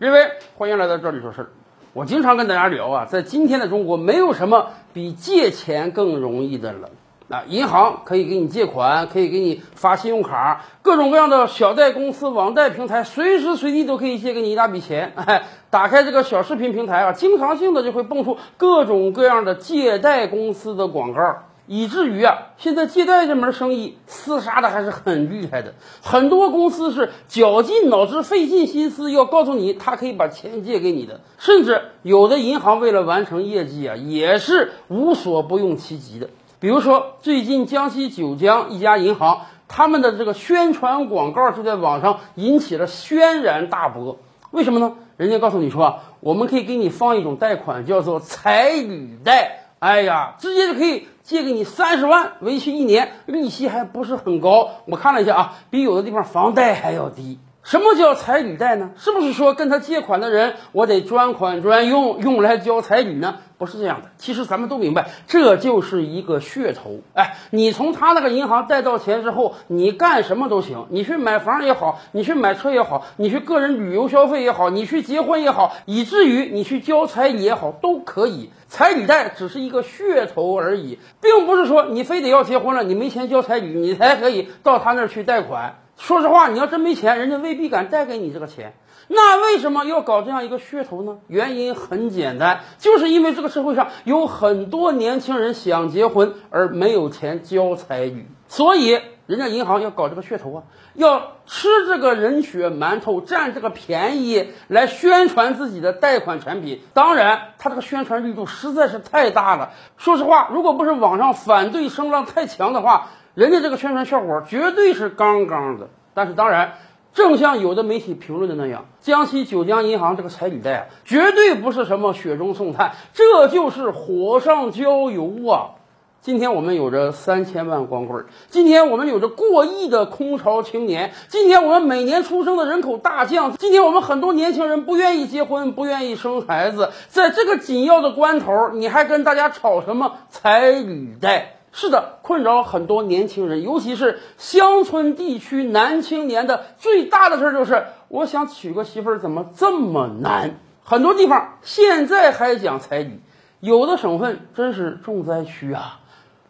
各位，欢迎来到这里说事儿。我经常跟大家聊啊，在今天的中国，没有什么比借钱更容易的了。啊，银行可以给你借款，可以给你发信用卡，各种各样的小贷公司、网贷平台，随时随地都可以借给你一大笔钱。哎，打开这个小视频平台啊，经常性的就会蹦出各种各样的借贷公司的广告。以至于啊，现在借贷这门生意厮杀的还是很厉害的。很多公司是绞尽脑汁、费尽心思要告诉你，他可以把钱借给你的。甚至有的银行为了完成业绩啊，也是无所不用其极的。比如说，最近江西九江一家银行，他们的这个宣传广告就在网上引起了轩然大波。为什么呢？人家告诉你说啊，我们可以给你放一种贷款，叫做彩礼贷。哎呀，直接就可以借给你三十万，为期一年，利息还不是很高。我看了一下啊，比有的地方房贷还要低。什么叫彩礼贷呢？是不是说跟他借款的人，我得专款专用，用来交彩礼呢？不是这样的。其实咱们都明白，这就是一个噱头。哎，你从他那个银行贷到钱之后，你干什么都行，你去买房也好，你去买车也好，你去个人旅游消费也好，你去结婚也好，以至于你去交彩礼也好，都可以。彩礼贷只是一个噱头而已，并不是说你非得要结婚了，你没钱交彩礼，你才可以到他那儿去贷款。说实话，你要真没钱，人家未必敢贷给你这个钱。那为什么要搞这样一个噱头呢？原因很简单，就是因为这个社会上有很多年轻人想结婚而没有钱交彩礼，所以人家银行要搞这个噱头啊，要吃这个人血馒头，占这个便宜来宣传自己的贷款产品。当然，他这个宣传力度实在是太大了。说实话，如果不是网上反对声浪太强的话，人家这个宣传效果绝对是杠杠的，但是当然，正像有的媒体评论的那样，江西九江银行这个彩礼贷啊，绝对不是什么雪中送炭，这就是火上浇油啊！今天我们有着三千万光棍，今天我们有着过亿的空巢青年，今天我们每年出生的人口大降，今天我们很多年轻人不愿意结婚，不愿意生孩子，在这个紧要的关头，你还跟大家吵什么彩礼贷？是的，困扰很多年轻人，尤其是乡村地区男青年的最大的事儿就是，我想娶个媳妇儿怎么这么难？很多地方现在还讲彩礼，有的省份真是重灾区啊，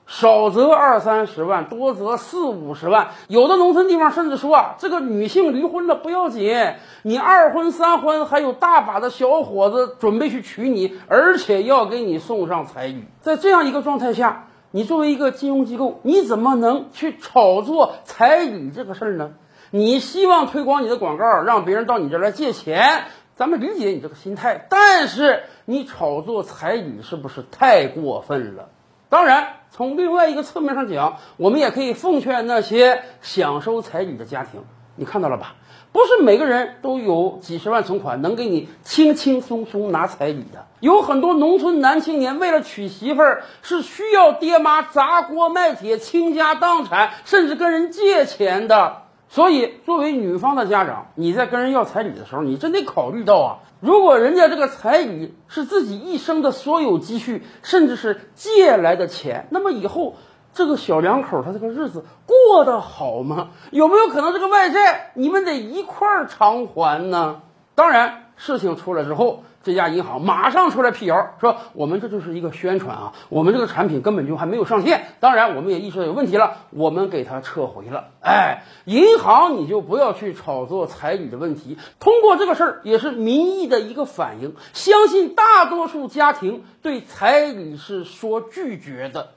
少则二三十万，多则四五十万。有的农村地方甚至说啊，这个女性离婚了不要紧，你二婚三婚还有大把的小伙子准备去娶你，而且要给你送上彩礼。在这样一个状态下。你作为一个金融机构，你怎么能去炒作彩礼这个事儿呢？你希望推广你的广告，让别人到你这儿来借钱，咱们理解你这个心态。但是你炒作彩礼是不是太过分了？当然，从另外一个侧面上讲，我们也可以奉劝那些想收彩礼的家庭，你看到了吧？不是每个人都有几十万存款，能给你轻轻松松拿彩礼的。有很多农村男青年为了娶媳妇儿，是需要爹妈砸锅卖铁、倾家荡产，甚至跟人借钱的。所以，作为女方的家长，你在跟人要彩礼的时候，你真得考虑到啊，如果人家这个彩礼是自己一生的所有积蓄，甚至是借来的钱，那么以后。这个小两口他这个日子过得好吗？有没有可能这个外债你们得一块儿偿还呢？当然，事情出来之后，这家银行马上出来辟谣，说我们这就是一个宣传啊，我们这个产品根本就还没有上线。当然，我们也意识到有问题了，我们给它撤回了。哎，银行你就不要去炒作彩礼的问题，通过这个事儿也是民意的一个反应。相信大多数家庭对彩礼是说拒绝的。